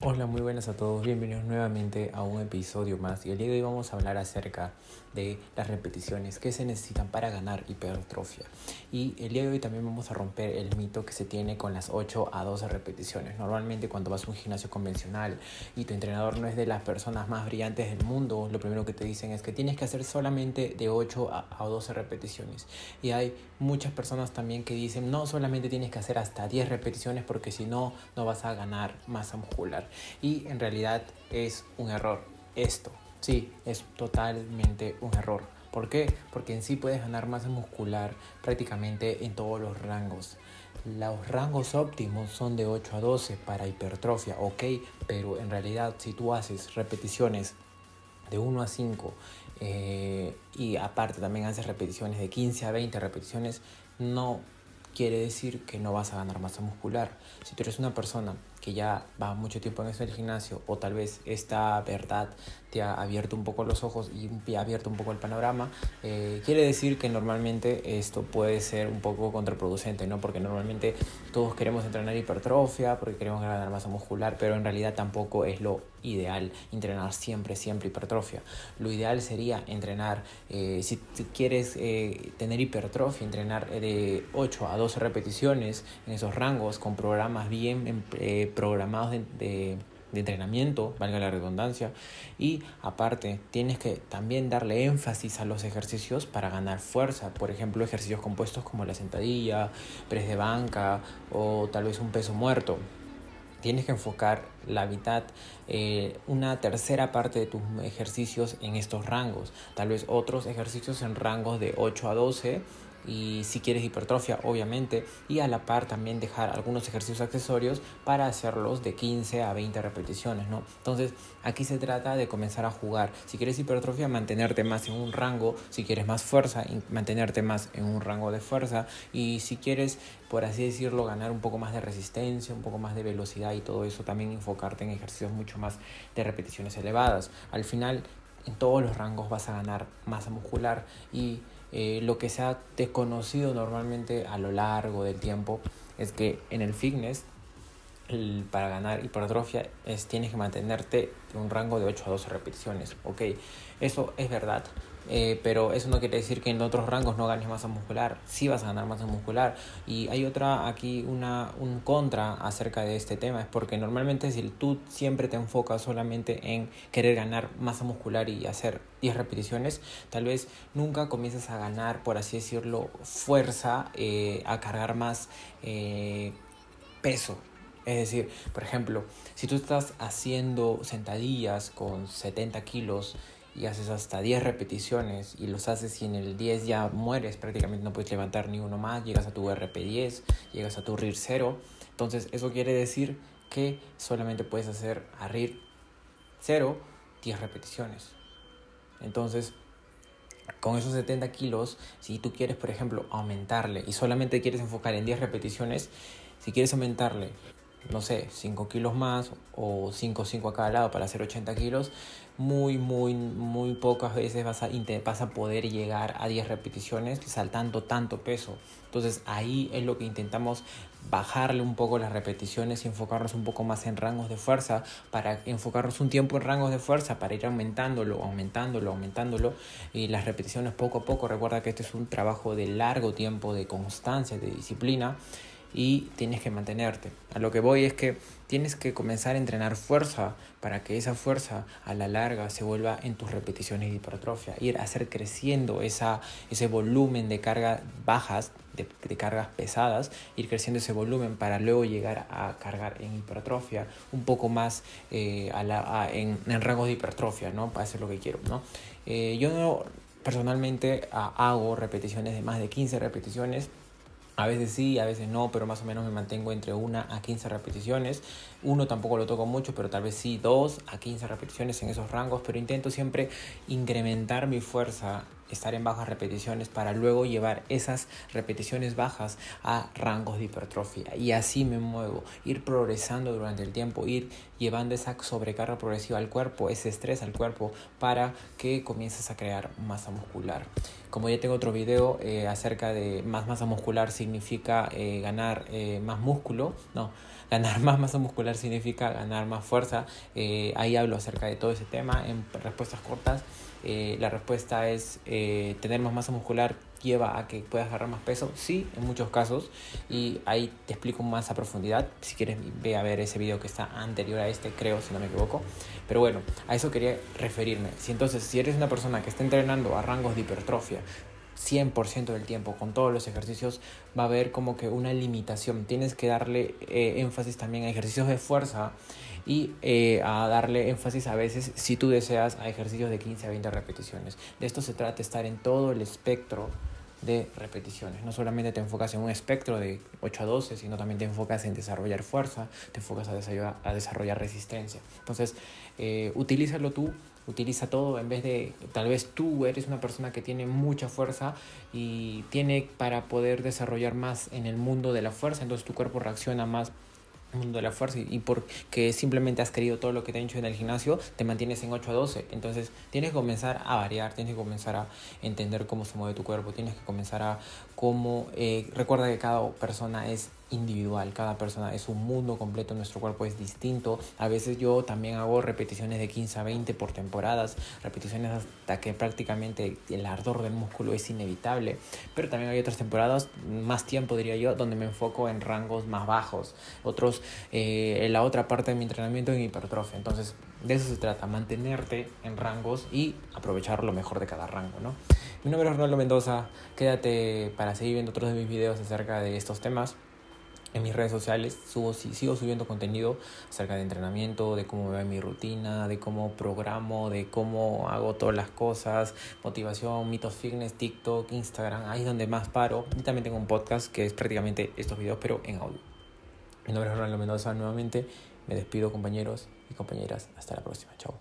Hola, muy buenas a todos, bienvenidos nuevamente a un episodio más. Y el día de hoy vamos a hablar acerca de las repeticiones que se necesitan para ganar hipertrofia. Y el día de hoy también vamos a romper el mito que se tiene con las 8 a 12 repeticiones. Normalmente cuando vas a un gimnasio convencional y tu entrenador no es de las personas más brillantes del mundo, lo primero que te dicen es que tienes que hacer solamente de 8 a 12 repeticiones. Y hay muchas personas también que dicen no solamente tienes que hacer hasta 10 repeticiones porque si no no vas a ganar masa muscular y en realidad es un error esto. Sí, es totalmente un error. ¿Por qué? Porque en sí puedes ganar masa muscular prácticamente en todos los rangos. Los rangos óptimos son de 8 a 12 para hipertrofia, ok, pero en realidad si tú haces repeticiones de 1 a 5 eh, y aparte también haces repeticiones de 15 a 20 repeticiones, no quiere decir que no vas a ganar masa muscular. Si tú eres una persona que ya va mucho tiempo en el gimnasio o tal vez esta verdad te ha abierto un poco los ojos y ha abierto un poco el panorama, eh, quiere decir que normalmente esto puede ser un poco contraproducente, ¿no? Porque normalmente todos queremos entrenar hipertrofia, porque queremos ganar masa muscular, pero en realidad tampoco es lo ideal entrenar siempre, siempre hipertrofia. Lo ideal sería entrenar, eh, si, quieres eh, tener hipertrofia, entrenar de 8 a 12 repeticiones en esos rangos con programas bien programados de entrenamiento, valga la redundancia, y aparte tienes que también darle énfasis a los ejercicios para ganar fuerza, por ejemplo ejercicios compuestos como la sentadilla, press de banca o tal vez un peso muerto. Tienes que enfocar la mitad, eh, una tercera parte de tus ejercicios en estos rangos, tal vez otros ejercicios en rangos de 8 a 12 y si quieres hipertrofia obviamente y a la par también dejar algunos ejercicios accesorios para hacerlos de 15 a 20 repeticiones ¿no? entonces aquí se trata de comenzar a jugar. Si quieres hipertrofia mantenerte más en un rango. Si quieres más fuerza mantenerte más en un rango de fuerza. Y si quieres por así decirlo ganar un poco más de resistencia un poco más de velocidad y todo eso también enfocarte en ejercicios mucho más de repeticiones elevadas. Al final en todos los rangos vas a ganar masa muscular y eh, lo que se ha desconocido normalmente a lo largo del tiempo es que en el fitness para ganar hipertrofia es, tienes que mantenerte en un rango de 8 a 12 repeticiones. Ok, eso es verdad, eh, pero eso no quiere decir que en otros rangos no ganes masa muscular. Sí vas a ganar masa muscular. Y hay otra aquí, una, un contra acerca de este tema, es porque normalmente si tú siempre te enfocas solamente en querer ganar masa muscular y hacer 10 repeticiones, tal vez nunca comiences a ganar, por así decirlo, fuerza, eh, a cargar más eh, peso. Es decir, por ejemplo, si tú estás haciendo sentadillas con 70 kilos, y haces hasta 10 repeticiones y los haces y en el 10 ya mueres, prácticamente no puedes levantar ni uno más, llegas a tu RP10, llegas a tu RIR 0. Entonces eso quiere decir que solamente puedes hacer a RIR 0 10 repeticiones. Entonces, con esos 70 kilos, si tú quieres, por ejemplo, aumentarle y solamente quieres enfocar en 10 repeticiones, si quieres aumentarle no sé, 5 kilos más o 5, 5 a cada lado para hacer 80 kilos, muy, muy, muy pocas veces vas a, vas a poder llegar a 10 repeticiones saltando tanto peso. Entonces ahí es lo que intentamos bajarle un poco las repeticiones y enfocarnos un poco más en rangos de fuerza para enfocarnos un tiempo en rangos de fuerza para ir aumentándolo, aumentándolo, aumentándolo y las repeticiones poco a poco. Recuerda que este es un trabajo de largo tiempo, de constancia, de disciplina y tienes que mantenerte. A lo que voy es que tienes que comenzar a entrenar fuerza para que esa fuerza a la larga se vuelva en tus repeticiones de hipertrofia, ir a hacer creciendo esa, ese volumen de cargas bajas, de, cargas pesadas, ir creciendo ese volumen para luego llegar a cargar en hipertrofia un poco más eh, a la, en, en rangos de hipertrofia, ¿no? Para hacer lo que quiero, ¿no? Eh, yo personalmente hago repeticiones de más de 15 repeticiones a veces sí, a veces no, pero más o menos me mantengo entre 1 a 15 repeticiones. Uno tampoco lo toco mucho, pero tal vez sí 2 a 15 repeticiones en esos rangos. Pero intento siempre incrementar mi fuerza, estar en bajas repeticiones para luego llevar esas repeticiones bajas a rangos de hipertrofia. Y así me muevo, ir progresando durante el tiempo, ir llevando esa sobrecarga progresiva al cuerpo, ese estrés al cuerpo, para que comiences a crear masa muscular. Como ya tengo otro video eh, acerca de más masa muscular significa eh, ganar eh, más músculo, no, ganar más masa muscular significa ganar más fuerza, ahí hablo acerca de todo ese tema en respuestas cortas. la respuesta es tener más masa muscular lleva a que puedas agarrar más peso, sí, en muchos casos, y ahí te explico más a profundidad, si quieres ve a ver ese video que está anterior a este, creo, si no me equivoco, pero bueno, a eso quería referirme, si entonces, si eres una persona que está entrenando a rangos de hipertrofia, 100% del tiempo con todos los ejercicios va a haber como que una limitación. Tienes que darle eh, énfasis también a ejercicios de fuerza y eh, a darle énfasis a veces, si tú deseas, a ejercicios de 15 a 20 repeticiones. De esto se trata, estar en todo el espectro de repeticiones. No solamente te enfocas en un espectro de 8 a 12, sino también te enfocas en desarrollar fuerza, te enfocas a desarrollar, resistencia. Entonces, eh, utilízalo tú, utiliza todo en vez de, tal vez tú eres una persona que tiene mucha fuerza y tiene para poder desarrollar más en el mundo de la fuerza, entonces tu cuerpo reacciona más mundo de la fuerza y porque simplemente has querido todo lo que te han hecho en el gimnasio, te mantienes en 8 a 12. Entonces tienes que comenzar a variar, tienes que comenzar a entender cómo se mueve tu cuerpo, tienes que comenzar a cómo... Eh, recuerda que cada persona es individual, cada persona es un mundo completo, nuestro cuerpo es distinto. A veces yo también hago repeticiones de 15 a 20 por temporadas, repeticiones hasta que prácticamente el ardor del músculo es inevitable, pero también hay otras temporadas, más tiempo diría yo, donde me enfoco en rangos más bajos, otros eh, en la otra parte de mi entrenamiento en hipertrofia. Entonces, de eso se trata, mantenerte en rangos y aprovechar lo mejor de cada rango, ¿no? Mi nombre es Ronaldo Mendoza, quédate para seguir viendo otros de mis videos acerca de estos temas en mis redes sociales subo, sigo subiendo contenido acerca de entrenamiento, de cómo va mi rutina, de cómo programo, de cómo hago todas las cosas, motivación, mitos fitness, TikTok, Instagram, ahí es donde más paro. Y también tengo un podcast que es prácticamente estos videos, pero en audio. Mi nombre es Ronaldo Mendoza nuevamente. Me despido compañeros y compañeras. Hasta la próxima. Chao.